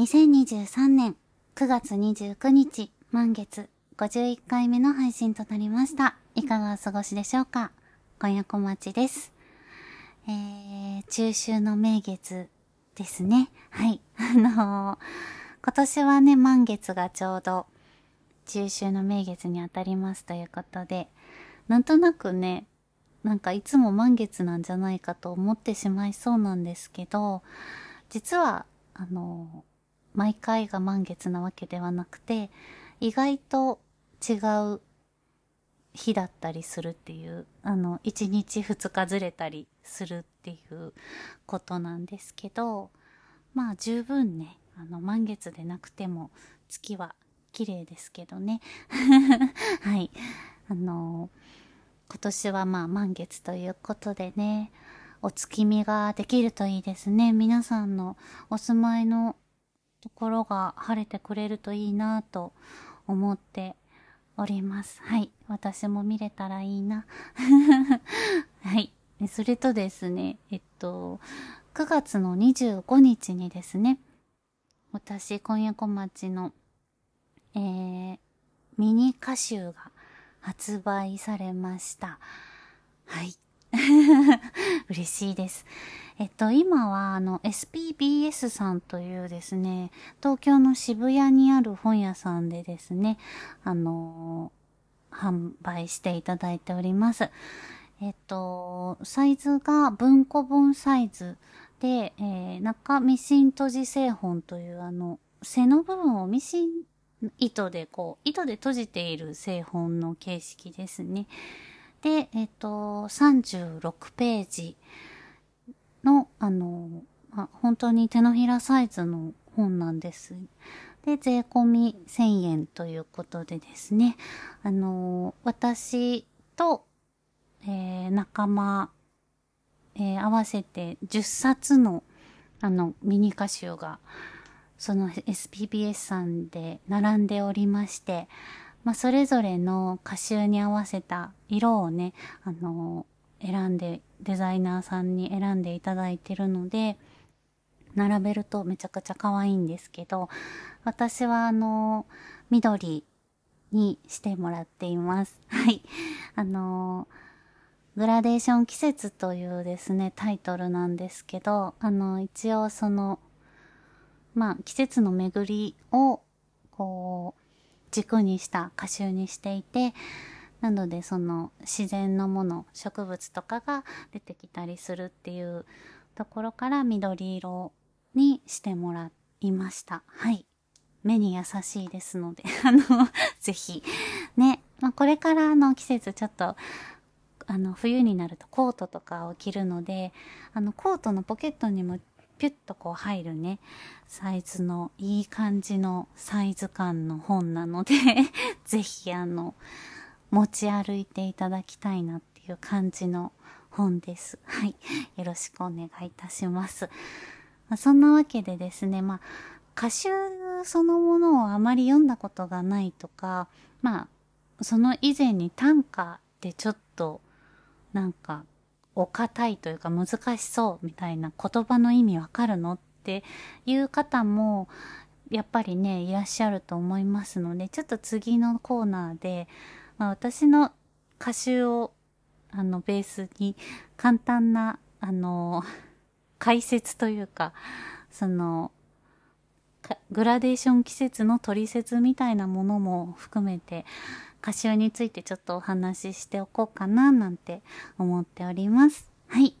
2023年9月29日満月51回目の配信となりました。いかがお過ごしでしょうか？今夜小町です。えー、中秋の名月ですね。はい。あのー今年はね、満月がちょうど中秋の名月にあたりますということで、なんとなくね、なんかいつも満月なんじゃないかと思ってしまいそうなんですけど、実は、あの、毎回が満月なわけではなくて、意外と違う日だったりするっていう、あの、1日2日ずれたりするっていうことなんですけど、まあ十分ね、あの、満月でなくても月は綺麗ですけどね。はい。あの今年はまあ満月ということでね、お月見ができるといいですね。皆さんのお住まいのところが晴れてくれるといいなと思っております。はい。私も見れたらいいな。はい。それとですね、えっと、9月の25日にですね、私、今夜小町の、えー、ミニ歌集が発売されました。はい。嬉しいです。えっと、今は、あの、SPBS さんというですね、東京の渋谷にある本屋さんでですね、あの販売していただいております。えっと、サイズが文庫本サイズで、えー中ミシン閉じ製本というあの、背の部分をミシン糸でこう、糸で閉じている製本の形式ですね。で、えっと、36ページの、あの、まあ、本当に手のひらサイズの本なんです。で、税込み1000円ということでですね、あの、私と、えー仲間、えー合わせて10冊の、あの、ミニ歌集が、その SPBS さんで並んでおりまして、まあ、それぞれの歌集に合わせた色をね、あの、選んで、デザイナーさんに選んでいただいてるので、並べるとめちゃくちゃ可愛いんですけど、私はあの、緑にしてもらっています。はい。あの、グラデーション季節というですね、タイトルなんですけど、あの、一応その、まあ、季節の巡りを、こう、軸にした歌集にしていて、なのでその自然のもの、植物とかが出てきたりするっていうところから緑色にしてもらいました。はい。目に優しいですので、あの、ぜひ。ね、まあ、これからの季節ちょっと、あの、冬になるとコートとかを着るので、あの、コートのポケットにもピュッとこう入るね、サイズのいい感じのサイズ感の本なので、ぜひあの、持ち歩いていただきたいなっていう感じの本です。はい。よろしくお願いいたします。まあ、そんなわけでですね、まあ、歌集そのものをあまり読んだことがないとか、まあ、その以前に短歌でちょっと、なんか、お堅いというか難しそうみたいな言葉の意味わかるのっていう方も、やっぱりね、いらっしゃると思いますので、ちょっと次のコーナーで、まあ、私の歌集を、あの、ベースに簡単な、あの、解説というか、その、グラデーション季節の取説みたいなものも含めて、歌集についてちょっとお話ししておこうかななんて思っております。はい。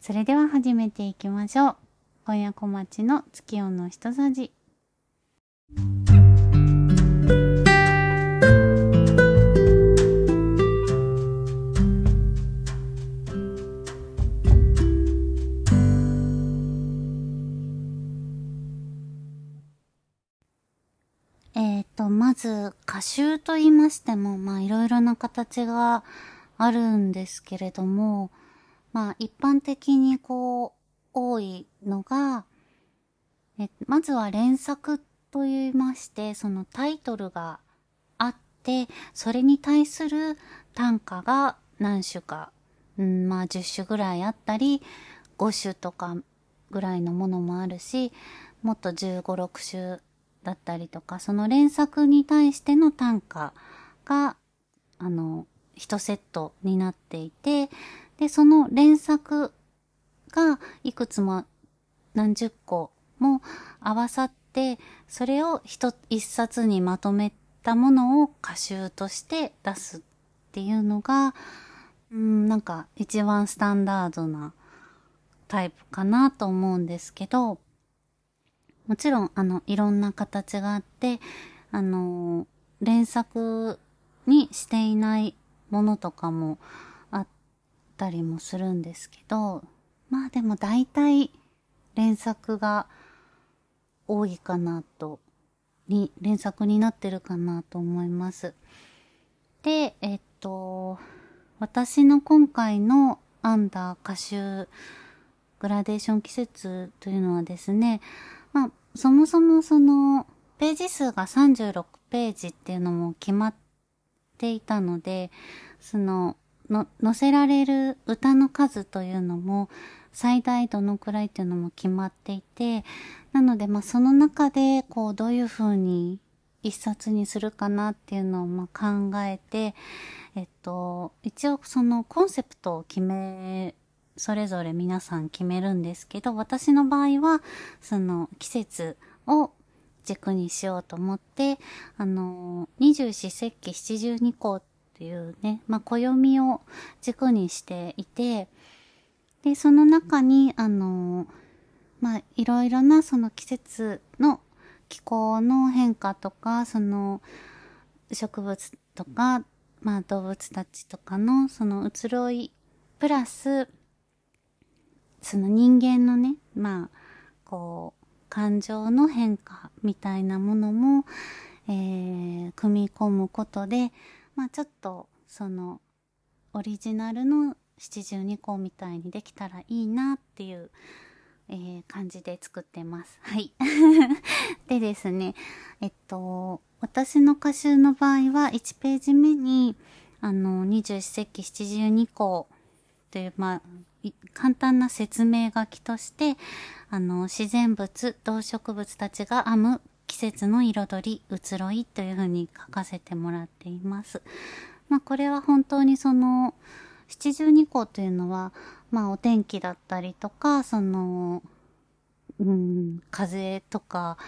それでは始めていきましょう。今夜小町の月夜の一さじ。ず、歌集と言いましても、まあ、いろいろな形があるんですけれども、まあ、一般的にこう、多いのが、えまずは連作と言いまして、そのタイトルがあって、それに対する短歌が何種か、うん、まあ10種ぐらいあったり、5種とかぐらいのものもあるし、もっと15、6週だったりとか、その連作に対しての単価が、あの、一セットになっていて、で、その連作がいくつも何十個も合わさって、それを一一冊にまとめたものを歌集として出すっていうのが、うん、なんか一番スタンダードなタイプかなと思うんですけど、もちろん、あの、いろんな形があって、あの、連作にしていないものとかもあったりもするんですけど、まあでも大体連作が多いかなと、に、連作になってるかなと思います。で、えっと、私の今回の編んだ歌集、グラデーション季節というのはですね、そもそもその、ページ数が36ページっていうのも決まっていたので、その、の、載せられる歌の数というのも、最大どのくらいっていうのも決まっていて、なので、まあ、その中で、こう、どういう風に一冊にするかなっていうのを、まあ、考えて、えっと、一応そのコンセプトを決め、それぞれ皆さん決めるんですけど、私の場合は、その季節を軸にしようと思って、あの、二十四節気七十二項っていうね、まあ、暦を軸にしていて、で、その中に、あの、まあ、いろいろなその季節の気候の変化とか、その植物とか、まあ動物たちとかのその移ろい、プラス、その人間のね、まあ、こう、感情の変化みたいなものも、えー、組み込むことで、まあちょっと、その、オリジナルの72個みたいにできたらいいなっていう、えー、感じで作ってます。はい。でですね、えっと、私の歌集の場合は1ページ目に、あの、二十四節気七十二項という、まあ、簡単な説明書きとして、あの、自然物、動植物たちが編む季節の彩り、移ろいというふうに書かせてもらっています。まあ、これは本当にその、七十二項というのは、まあお天気だったりとか、その、うん、風とか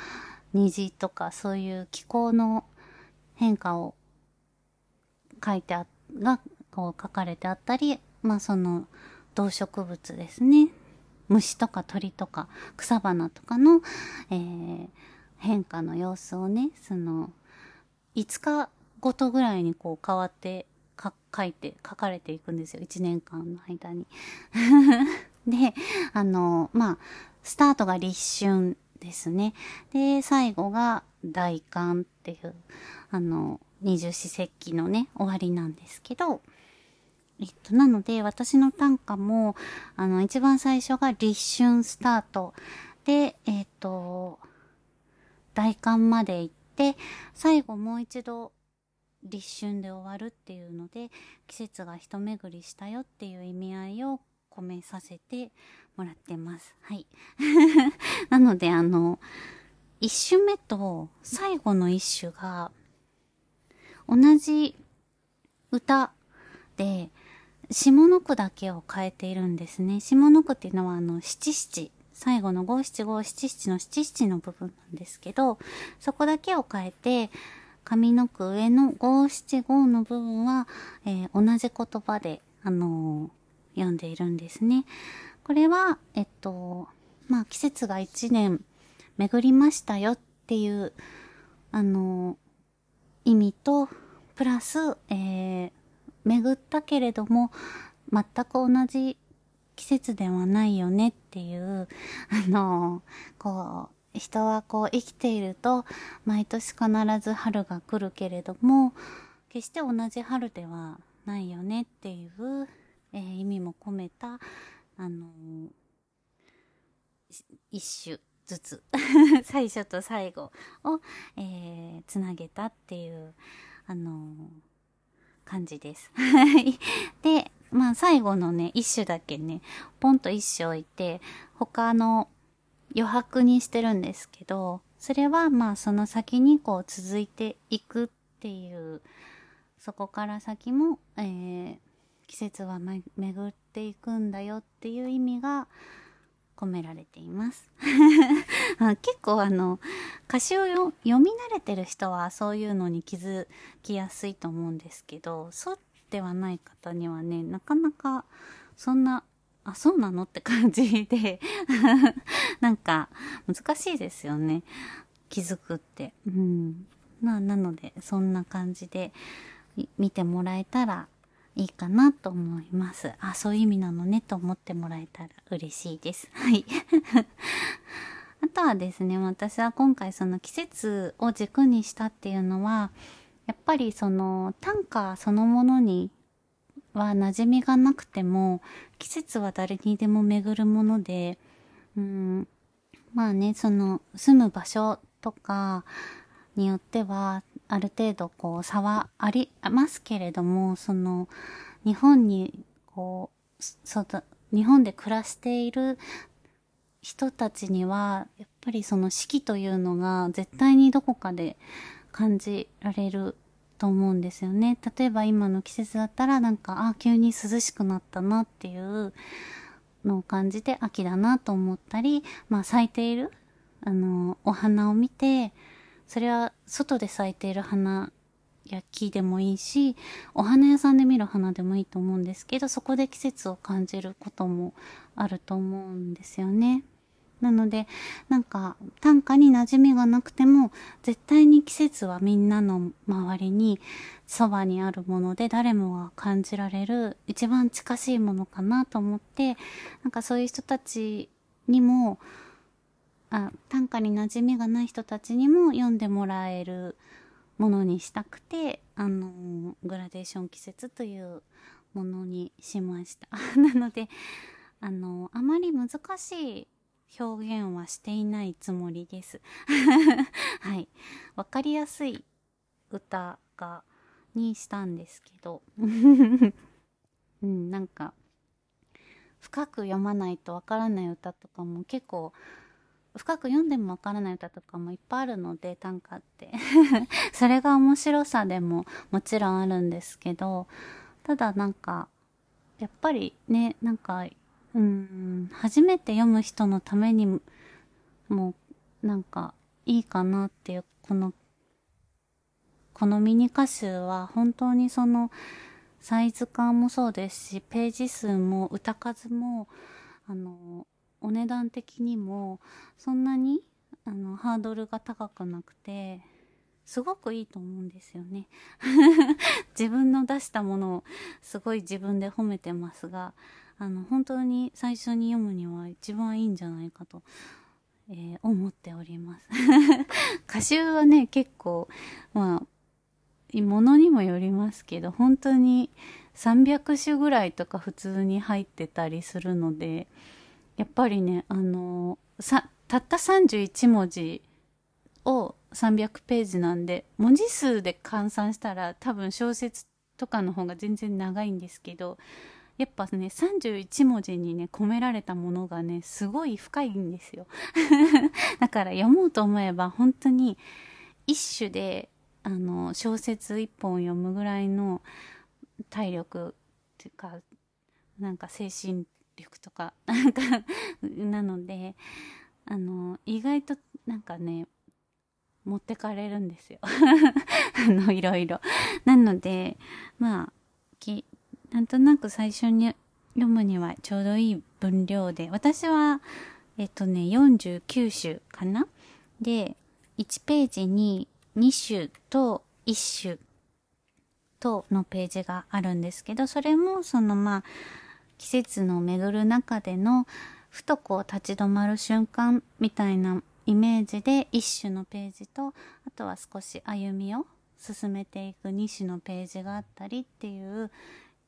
虹とかそういう気候の変化を書いてあ、がこう書かれてあったり、まあその動植物ですね。虫とか鳥とか草花とかの、えー、変化の様子をね、その、5日ごとぐらいにこう変わってか書いて、書かれていくんですよ。1年間の間に。で、あの、まあ、スタートが立春ですね。で、最後が大寒っていう、あの、二十四節気のね、終わりなんですけど、えっと、なので、私の短歌も、あの、一番最初が立春スタートで、えっと、大寒まで行って、最後もう一度立春で終わるっていうので季節が一巡りしたよっていう意味合いを込めさせてもらってます。はい。なのであの、一首目と最後の一首が同じ歌で下の句だけを変えているんですね。下の句っていうのはあの七七最後の五七五七七の七七の部分なんですけど、そこだけを変えて、上の句上の五七五の部分は、えー、同じ言葉で、あのー、読んでいるんですね。これは、えっと、まあ、季節が一年巡りましたよっていう、あのー、意味と、プラス、えー、巡ったけれども、全く同じ季節ではないよねっていう、あのこう、人はこう生きていると毎年必ず春が来るけれども決して同じ春ではないよねっていう、えー、意味も込めたあの、一首ずつ 最初と最後を、えー、つなげたっていうあの感じです。で、まあ最後のね、一首だけね、ポンと一首置いて、他の余白にしてるんですけど、それはまあその先にこう続いていくっていう、そこから先も、えー、季節は巡っていくんだよっていう意味が込められています。結構あの歌詞を読み慣れてる人はそういうのに気づきやすいと思うんですけどそうではない方にはねなかなかそんなあそうなの？って感じで なんか難しいですよね。気づくって。うん。まあなのでそんな感じで見てもらえたらいいかなと思います。あ、そういう意味なのねと思ってもらえたら嬉しいです。はい。あとはですね、私は今回その季節を軸にしたっていうのは、やっぱりその短歌そのものには馴染みがなくても、季節は誰にでも巡るもので、うん、まあね、その住む場所とかによっては、ある程度こう差はありますけれども、その日本にこう、そ日本で暮らしている人たちには、やっぱりその四季というのが絶対にどこかで感じられると思うんですよね。例えば今の季節だったらなんか、あ、急に涼しくなったなっていうのを感じて秋だなと思ったり、まあ咲いている、あの、お花を見て、それは外で咲いている花や木でもいいし、お花屋さんで見る花でもいいと思うんですけど、そこで季節を感じることもあると思うんですよね。なので、なんか短歌に馴染みがなくても、絶対に季節はみんなの周りにそばにあるもので誰もが感じられる一番近しいものかなと思って、なんかそういう人たちにも、あ短歌に馴染みがない人たちにも読んでもらえるものにしたくてあのグラデーション季節というものにしました。なのであのあまり難しい表現はしていないつもりです。はい。わかりやすい歌がにしたんですけど。うんなんか深く読まないとわからない歌とかも結構深く読んでもわからない歌とかもいっぱいあるので短歌って。それが面白さでももちろんあるんですけどただなんかやっぱりねなんかうん初めて読む人のためにもなんかいいかなっていうこのこのミニ歌集は本当にそのサイズ感もそうですしページ数も歌数もあのお値段的にもそんなにあのハードルが高くなくてすごくいいと思うんですよね。自分の出したものをすごい自分で褒めてますがあの本当に最初に読むには一番いいんじゃないかと、えー、思っております。歌集はね結構まあものにもよりますけど本当に300種ぐらいとか普通に入ってたりするのでやっぱりね、あのさ、たった31文字を300ページなんで、文字数で換算したら多分小説とかの方が全然長いんですけど、やっぱね、31文字にね、込められたものがね、すごい深いんですよ。だから読もうと思えば本当に一種で、あの、小説一本読むぐらいの体力っていうか、なんか精神力とか、なんかなので、あの、意外となんかね、持ってかれるんですよ。あの、いろいろ。なので、まあ、き、なんとなく最初に読むにはちょうどいい分量で、私は、えっとね、49種かな？で、1ページに2種と1種とのページがあるんですけど、それもそのまあ、季節の巡る中でのふとこう立ち止まる瞬間みたいなイメージで一種のページとあとは少し歩みを進めていく2種のページがあったりっていう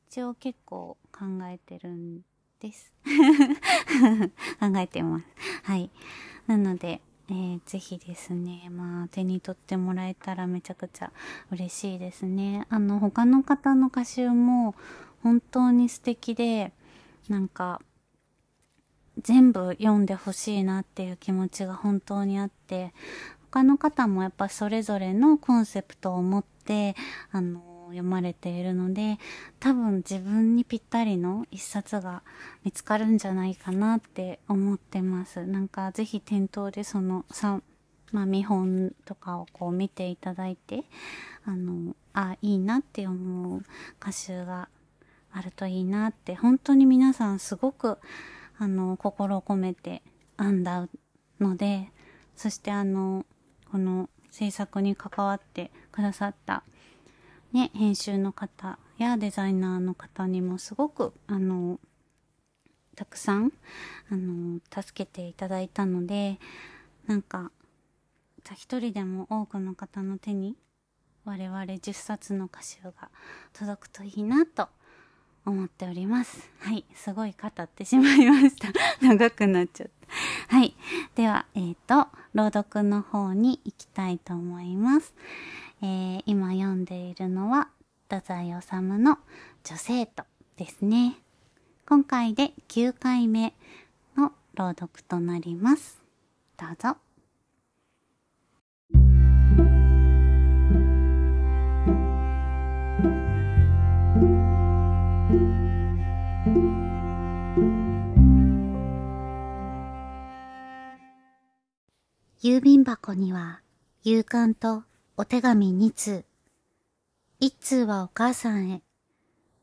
一応結構考えてるんです考えてます。はい。なので、えー、ぜひですね、まあ手に取ってもらえたらめちゃくちゃ嬉しいですね。あの他の方の歌集も本当に素敵で、なんか、全部読んでほしいなっていう気持ちが本当にあって、他の方もやっぱそれぞれのコンセプトを持って、あの、読まれているので、多分自分にぴったりの一冊が見つかるんじゃないかなって思ってます。なんかぜひ店頭でその3、まあ見本とかをこう見ていただいて、あの、あ、いいなって思う歌集があるといいなって、本当に皆さんすごく、あの、心を込めて編んだので、そしてあの、この制作に関わってくださった、ね、編集の方やデザイナーの方にもすごく、あの、たくさん、あの、助けていただいたので、なんか、一人でも多くの方の手に我々10冊の歌集が届くといいなと思っております。はい。すごい語ってしまいました。長くなっちゃった。はい。では、えっ、ー、と、朗読の方に行きたいと思います。えー、今読んでいるのは、太宰治の女性とですね。今回で9回目の朗読となります。どうぞ。郵便箱には、夕刊とお手紙2通。1通はお母さんへ。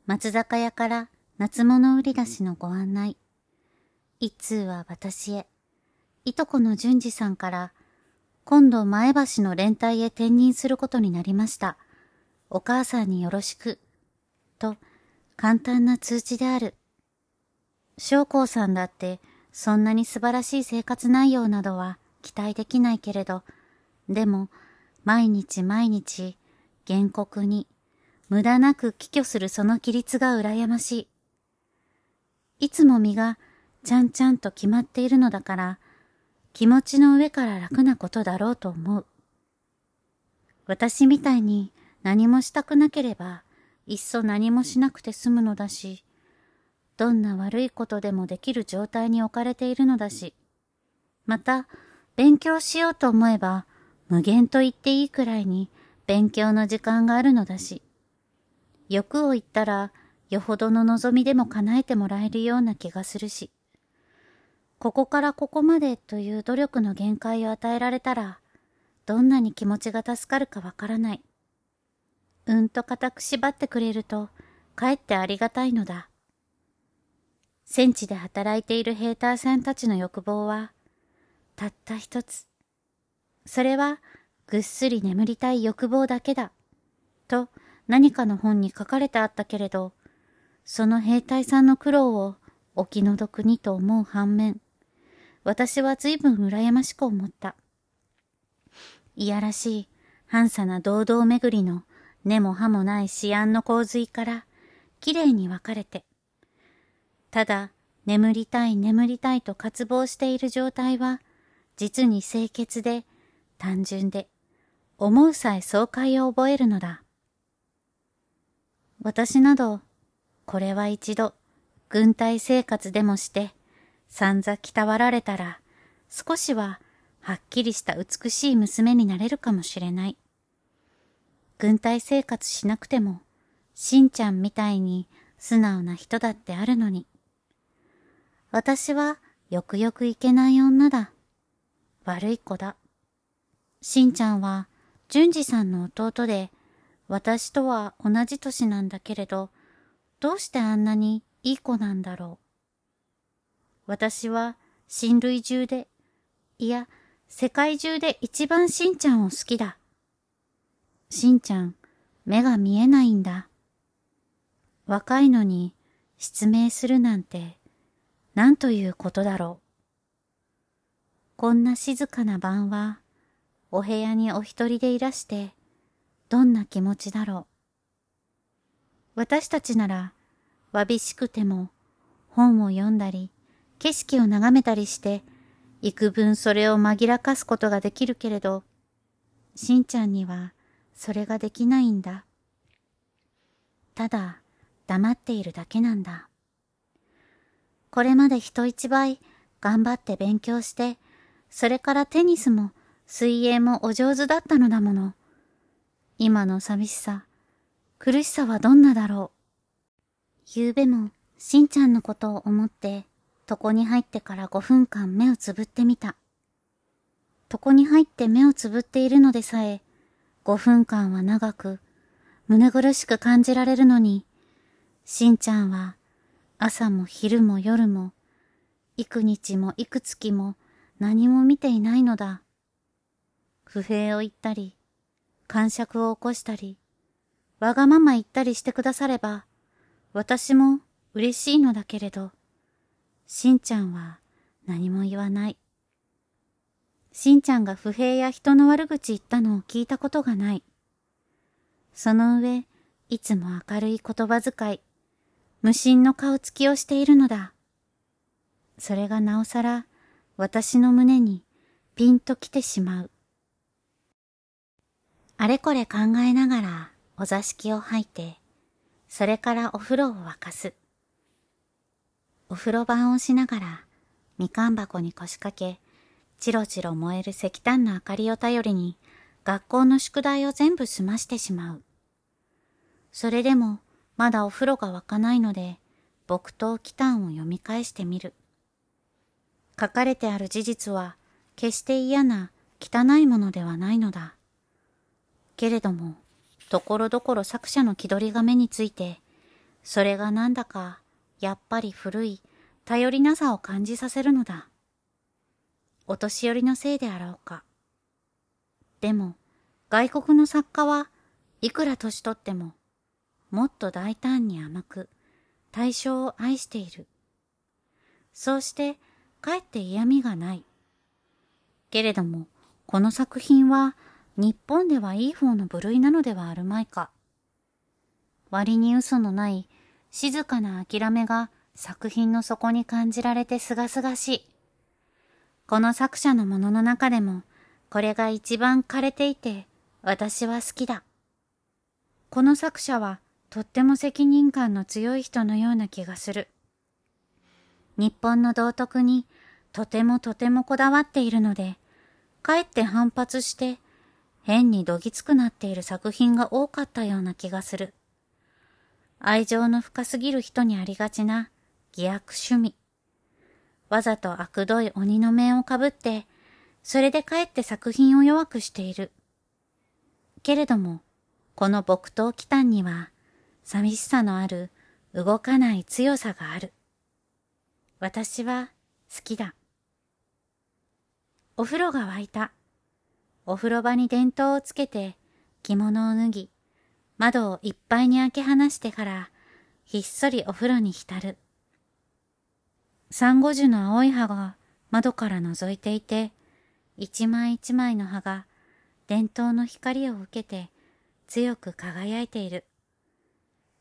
松坂屋から夏物売り出しのご案内。1通は私へ。いとこの淳二さんから、今度前橋の連隊へ転任することになりました。お母さんによろしく。と、簡単な通知である。将校さんだって、そんなに素晴らしい生活内容などは期待できないけれど、でも、毎日毎日、原告に、無駄なく帰居するその規律が羨ましい。いつも身が、ちゃんちゃんと決まっているのだから、気持ちの上から楽なことだろうと思う。私みたいに何もしたくなければ、いっそ何もしなくて済むのだし、どんな悪いことでもできる状態に置かれているのだし、また、勉強しようと思えば、無限と言っていいくらいに勉強の時間があるのだし、欲を言ったら、よほどの望みでも叶えてもらえるような気がするし、ここからここまでという努力の限界を与えられたら、どんなに気持ちが助かるかわからない。うんと固く縛ってくれると、かえってありがたいのだ。戦地で働いている兵隊さんたちの欲望は、たった一つ。それは、ぐっすり眠りたい欲望だけだ。と、何かの本に書かれてあったけれど、その兵隊さんの苦労をお気の毒にと思う反面、私は随分羨ましく思った。いやらしい、半さな堂々巡りの根も葉もない思案の洪水から、きれいに分かれて、ただ、眠りたい眠りたいと渇望している状態は、実に清潔で、単純で、思うさえ爽快を覚えるのだ。私など、これは一度、軍隊生活でもして、散々鍛わられたら、少しは、はっきりした美しい娘になれるかもしれない。軍隊生活しなくても、しんちゃんみたいに素直な人だってあるのに。私は、よくよくいけない女だ。悪い子だ。しんちゃんは、淳二さんの弟で、私とは同じ年なんだけれど、どうしてあんなにいい子なんだろう。私は、親類中で、いや、世界中で一番しんちゃんを好きだ。しんちゃん、目が見えないんだ。若いのに失明するなんて、なんということだろう。こんな静かな晩は、お部屋にお一人でいらして、どんな気持ちだろう。私たちなら、わびしくても、本を読んだり、景色を眺めたりして、幾分それを紛らかすことができるけれど、しんちゃんには、それができないんだ。ただ、黙っているだけなんだ。これまで人一倍、頑張って勉強して、それからテニスも水泳もお上手だったのだもの。今の寂しさ、苦しさはどんなだろう。夕べも、しんちゃんのことを思って、床に入ってから5分間目をつぶってみた。床に入って目をつぶっているのでさえ、5分間は長く、胸苦しく感じられるのに、しんちゃんは朝も昼も夜も、幾日も幾月も何も見ていないのだ。不平を言ったり、感触を起こしたり、わがまま言ったりしてくだされば、私も嬉しいのだけれど、しんちゃんは何も言わない。しんちゃんが不平や人の悪口言ったのを聞いたことがない。その上、いつも明るい言葉遣い、無心の顔つきをしているのだ。それがなおさら私の胸にピンと来てしまう。あれこれ考えながらお座敷を吐いて、それからお風呂を沸かす。お風呂番をしながらみかん箱に腰掛け、チロチロ燃える石炭の明かりを頼りに学校の宿題を全部済ましてしまう。それでもまだお風呂が沸かないので、木刀祈祷を読み返してみる。書かれてある事実は、決して嫌な、汚いものではないのだ。けれども、ところどころ作者の気取りが目について、それがなんだか、やっぱり古い、頼りなさを感じさせるのだ。お年寄りのせいであろうか。でも、外国の作家はいくら年取っても、もっと大胆に甘く、対象を愛している。そうして、かえって嫌味がない。けれども、この作品は、日本ではいい方の部類なのではあるまいか。割に嘘のない、静かな諦めが作品の底に感じられてすがすがしい。この作者のものの中でも、これが一番枯れていて、私は好きだ。この作者は、とっても責任感の強い人のような気がする。日本の道徳にとてもとてもこだわっているので、かえって反発して変にどぎつくなっている作品が多かったような気がする。愛情の深すぎる人にありがちな偽悪趣味。わざと悪どい鬼の面をかぶって、それでかえって作品を弱くしている。けれども、この木刀祈祷には、寂しさのある動かない強さがある。私は好きだ。お風呂が沸いた。お風呂場に電灯をつけて着物を脱ぎ、窓をいっぱいに開け放してからひっそりお風呂に浸る。サンゴ樹の青い葉が窓から覗いていて、一枚一枚の葉が電灯の光を受けて強く輝いている。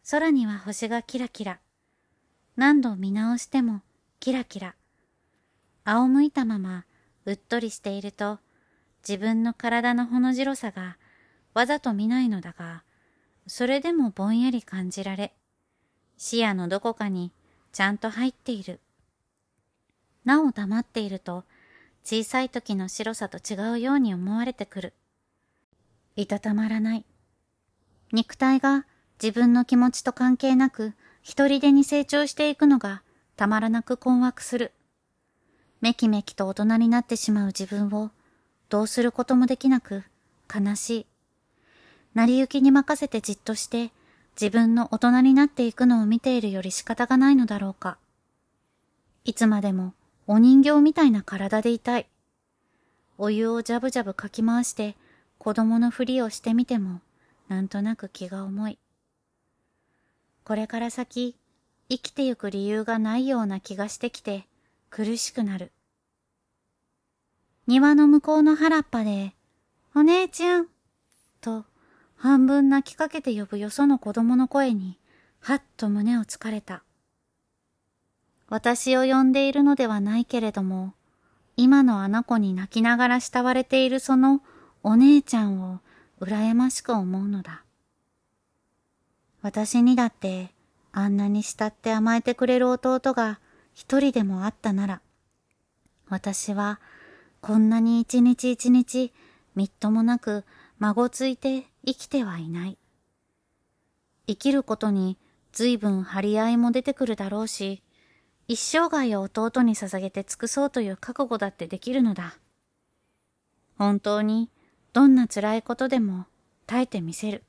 空には星がキラキラ。何度見直してもキラキラ。仰向いたままうっとりしていると自分の体のほの白さがわざと見ないのだが、それでもぼんやり感じられ、視野のどこかにちゃんと入っている。なお黙っていると小さい時の白さと違うように思われてくる。いたたまらない。肉体が自分の気持ちと関係なく一人でに成長していくのがたまらなく困惑する。めきめきと大人になってしまう自分をどうすることもできなく悲しい。成り行きに任せてじっとして自分の大人になっていくのを見ているより仕方がないのだろうか。いつまでもお人形みたいな体でいたい。お湯をジャブジャブかき回して子供のふりをしてみてもなんとなく気が重い。これから先、生きてゆく理由がないような気がしてきて、苦しくなる。庭の向こうの原っぱで、お姉ちゃんと、半分泣きかけて呼ぶよその子供の声に、はっと胸をつかれた。私を呼んでいるのではないけれども、今のあの子に泣きながら慕われているそのお姉ちゃんを羨ましく思うのだ。私にだってあんなに慕って甘えてくれる弟が一人でもあったなら、私はこんなに一日一日みっともなく孫ついて生きてはいない。生きることに随分張り合いも出てくるだろうし、一生涯を弟に捧げて尽くそうという覚悟だってできるのだ。本当にどんな辛いことでも耐えてみせる。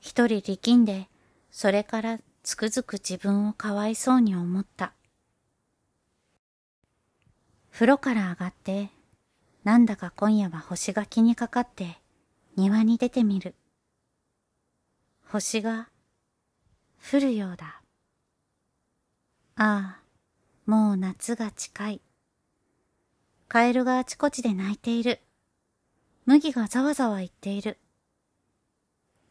一人力んで、それからつくづく自分をかわいそうに思った。風呂から上がって、なんだか今夜は星が気にかかって庭に出てみる。星が降るようだ。ああ、もう夏が近い。カエルがあちこちで鳴いている。麦がざわざわ言っている。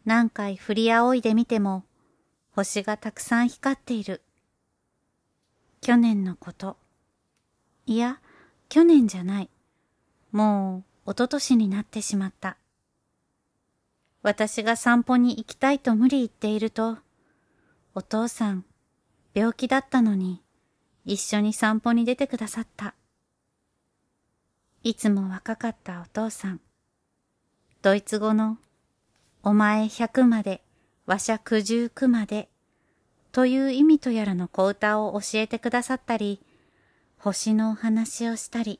何回振り仰いでみても、星がたくさん光っている。去年のこと。いや、去年じゃない。もう、一昨年になってしまった。私が散歩に行きたいと無理言っていると、お父さん、病気だったのに、一緒に散歩に出てくださった。いつも若かったお父さん。ドイツ語の、お前百まで、わしゃ九十九まで、という意味とやらの小歌を教えてくださったり、星のお話をしたり、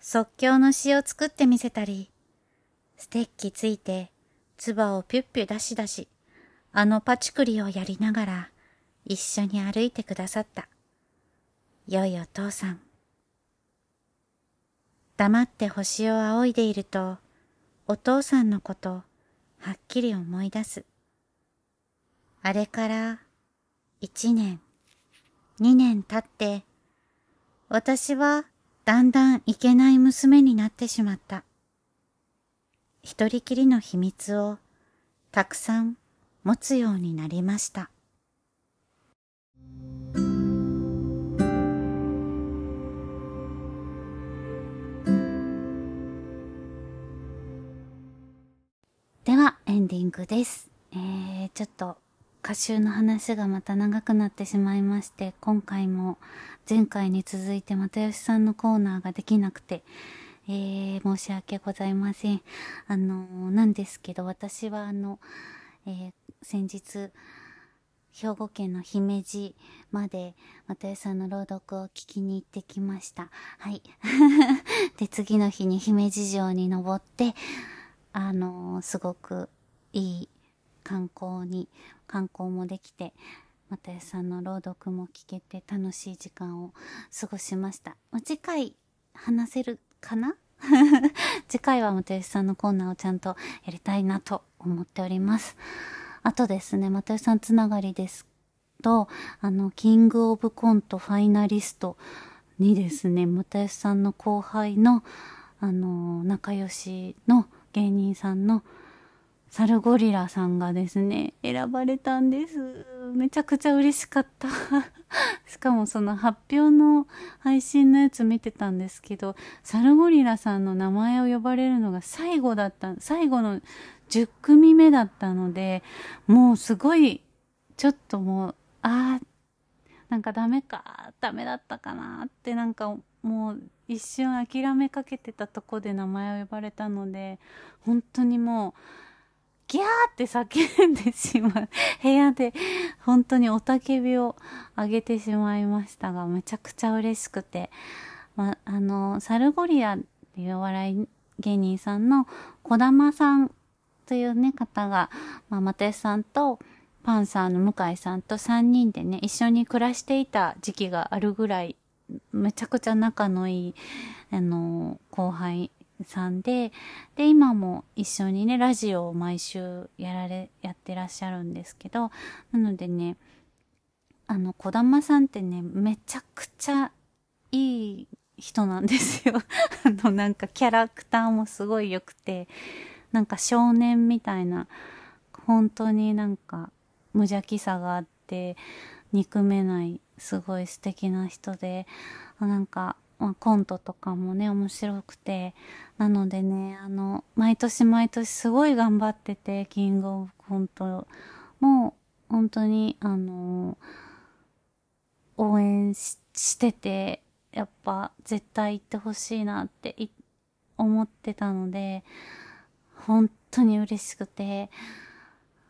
即興の詩を作ってみせたり、ステッキついて唾をピュッピュ出し出し、あのパチクリをやりながら一緒に歩いてくださった。良いお父さん。黙って星を仰いでいると、お父さんのこと、はっきり思い出す。あれから一年、二年経って、私はだんだんいけない娘になってしまった。一人きりの秘密をたくさん持つようになりました。ではエンディングです。えー、ちょっと歌集の話がまた長くなってしまいまして、今回も前回に続いて又吉さんのコーナーができなくて、えー、申し訳ございません。あの、なんですけど、私はあの、えー、先日、兵庫県の姫路まで、又吉さんの朗読を聞きに行ってきました。はい。で、次の日に姫路城に登って、あの、すごくいい観光に、観光もできて、又吉さんの朗読も聞けて楽しい時間を過ごしました。次回話せるかな？次回は又吉さんのコーナーをちゃんとやりたいなと思っております。あとですね、又吉さんつながりですと、あの、キングオブコントファイナリストにですね、又吉さんの後輩の、あの、仲良しの芸人さんのサルゴリラさんがですね、選ばれたんです。めちゃくちゃ嬉しかった。しかもその発表の配信のやつ見てたんですけど、サルゴリラさんの名前を呼ばれるのが最後だった、最後の10組目だったので、もうすごい、ちょっともう、ああ、なんかダメか、ダメだったかなってなんかもう一瞬諦めかけてたとこで名前を呼ばれたので、本当にもう、ギャーって叫んでしまう。部屋で本当におたけびを上げてしまいましたが、めちゃくちゃ嬉しくて。ま、あの、サルゴリアっていうお笑い芸人さんの小玉さんというね、方が、まあ、マテさんとパンサーの向井さんと3人でね、一緒に暮らしていた時期があるぐらい、めちゃくちゃ仲のいい、あの、後輩さんで、で、今も一緒にね、ラジオを毎週やられ、やってらっしゃるんですけど、なのでね、あの、小玉さんってね、めちゃくちゃいい人なんですよ。あの、なんかキャラクターもすごい良くて、なんか少年みたいな、本当になんか無邪気さがあって、憎めない、すごい素敵な人で、なんかまあ、コントとかもね、面白くて、なのでね、あの、毎年毎年すごい頑張ってて、キングオブコントも、本当に、あの、応援ししてて、やっぱ絶対行ってほしいなって思ってたので、本当に嬉しくて、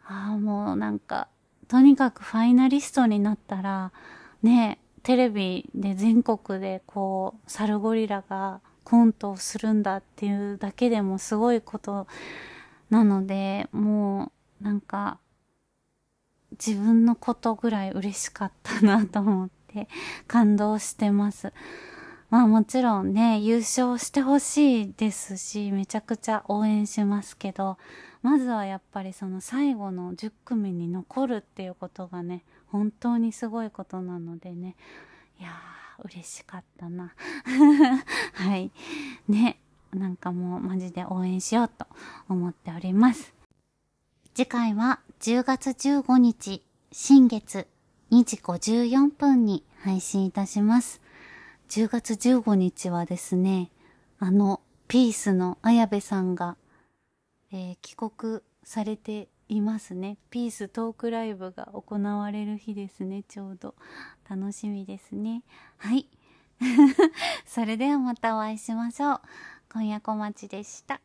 ああ、もうなんか、とにかくファイナリストになったら、ね、テレビで全国でこう、サルゴリラがコントをするんだっていうだけでもすごいことなので、もう、なんか、自分のことぐらい嬉しかったなと思って感動してます。まあもちろんね、優勝してほしいですし、めちゃくちゃ応援しますけど、まずはやっぱりその最後の10組に残るっていうことがね、本当にすごいことなのでね、いやー、嬉しかったな。はい。ね、なんかもうマジで応援しようと思っております。次回は10月15日、新月2時54分に配信いたします。10月15日はですね、あの、ピースの綾部さんが、えー、帰国されていますね。ピーストークライブが行われる日ですね、ちょうど。楽しみですね。はい。それではまたお会いしましょう。今夜小町でした。